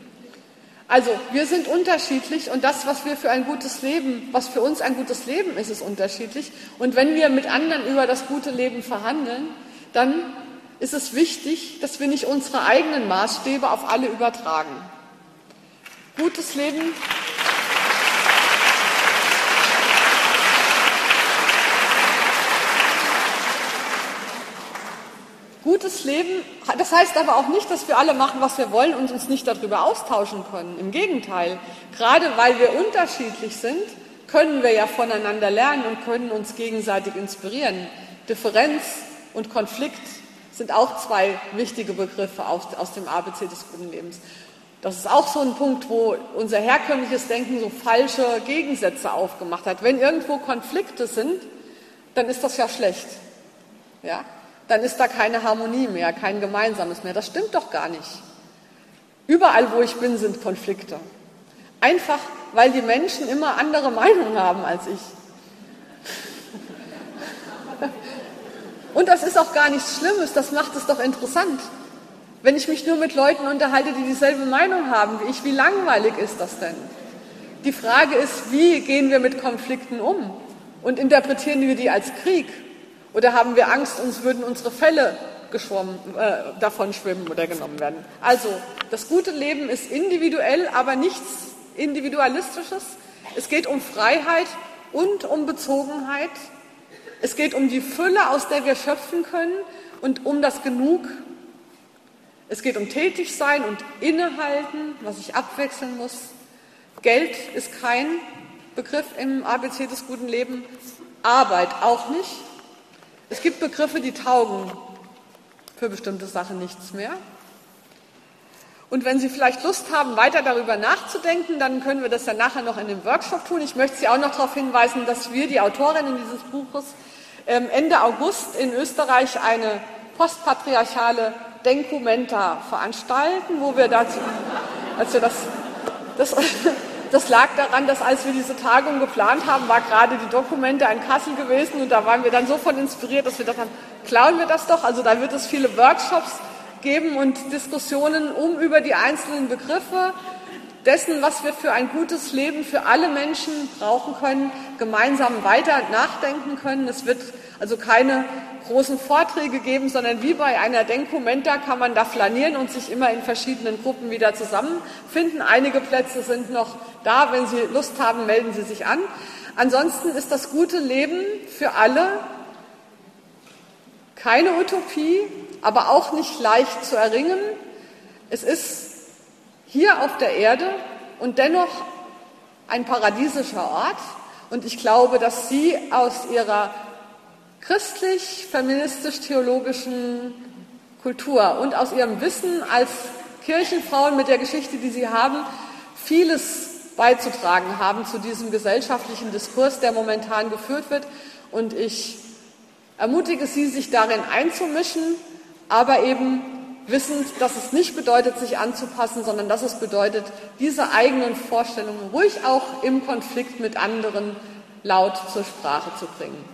Also wir sind unterschiedlich und das, was wir für ein gutes Leben, was für uns ein gutes Leben ist, ist unterschiedlich. Und wenn wir mit anderen über das gute Leben verhandeln, dann ist es wichtig, dass wir nicht unsere eigenen Maßstäbe auf alle übertragen. Gutes Leben. Gutes Leben, das heißt aber auch nicht, dass wir alle machen, was wir wollen und uns nicht darüber austauschen können. Im Gegenteil, gerade weil wir unterschiedlich sind, können wir ja voneinander lernen und können uns gegenseitig inspirieren. Differenz und Konflikt sind auch zwei wichtige Begriffe aus, aus dem ABC des guten Lebens. Das ist auch so ein Punkt, wo unser herkömmliches Denken so falsche Gegensätze aufgemacht hat. Wenn irgendwo Konflikte sind, dann ist das ja schlecht. Ja? Dann ist da keine Harmonie mehr, kein Gemeinsames mehr. Das stimmt doch gar nicht. Überall, wo ich bin, sind Konflikte. Einfach, weil die Menschen immer andere Meinungen haben als ich. Und das ist auch gar nichts Schlimmes, das macht es doch interessant. Wenn ich mich nur mit Leuten unterhalte, die dieselbe Meinung haben wie ich, wie langweilig ist das denn? Die Frage ist, wie gehen wir mit Konflikten um? Und interpretieren wir die als Krieg? Oder haben wir Angst, uns würden unsere Fälle äh, davon schwimmen oder genommen werden? Also, das gute Leben ist individuell, aber nichts Individualistisches. Es geht um Freiheit und um Bezogenheit. Es geht um die Fülle, aus der wir schöpfen können und um das Genug. Es geht um Tätigsein und Innehalten, was ich abwechseln muss. Geld ist kein Begriff im ABC des guten Lebens, Arbeit auch nicht. Es gibt Begriffe, die taugen für bestimmte Sachen nichts mehr. Und wenn Sie vielleicht Lust haben, weiter darüber nachzudenken, dann können wir das dann nachher noch in dem Workshop tun. Ich möchte Sie auch noch darauf hinweisen, dass wir, die Autorinnen dieses Buches, ähm, Ende August in Österreich eine postpatriarchale Denkumenta veranstalten, wo wir dazu, als das, das, das lag daran, dass als wir diese Tagung geplant haben, war gerade die Dokumente in Kassel gewesen und da waren wir dann so von inspiriert, dass wir dachten, klauen wir das doch. Also da wird es viele Workshops geben und Diskussionen um über die einzelnen Begriffe dessen, was wir für ein gutes Leben für alle Menschen brauchen können, gemeinsam weiter nachdenken können. Es wird also keine großen Vorträge geben, sondern wie bei einer Denkumenta kann man da flanieren und sich immer in verschiedenen Gruppen wieder zusammenfinden. Einige Plätze sind noch da. Wenn Sie Lust haben, melden Sie sich an. Ansonsten ist das gute Leben für alle keine Utopie, aber auch nicht leicht zu erringen. Es ist hier auf der Erde und dennoch ein paradiesischer Ort. Und ich glaube, dass Sie aus Ihrer christlich-feministisch-theologischen Kultur und aus Ihrem Wissen als Kirchenfrauen mit der Geschichte, die Sie haben, vieles beizutragen haben zu diesem gesellschaftlichen Diskurs, der momentan geführt wird. Und ich ermutige Sie, sich darin einzumischen, aber eben wissend, dass es nicht bedeutet, sich anzupassen, sondern dass es bedeutet, diese eigenen Vorstellungen ruhig auch im Konflikt mit anderen laut zur Sprache zu bringen.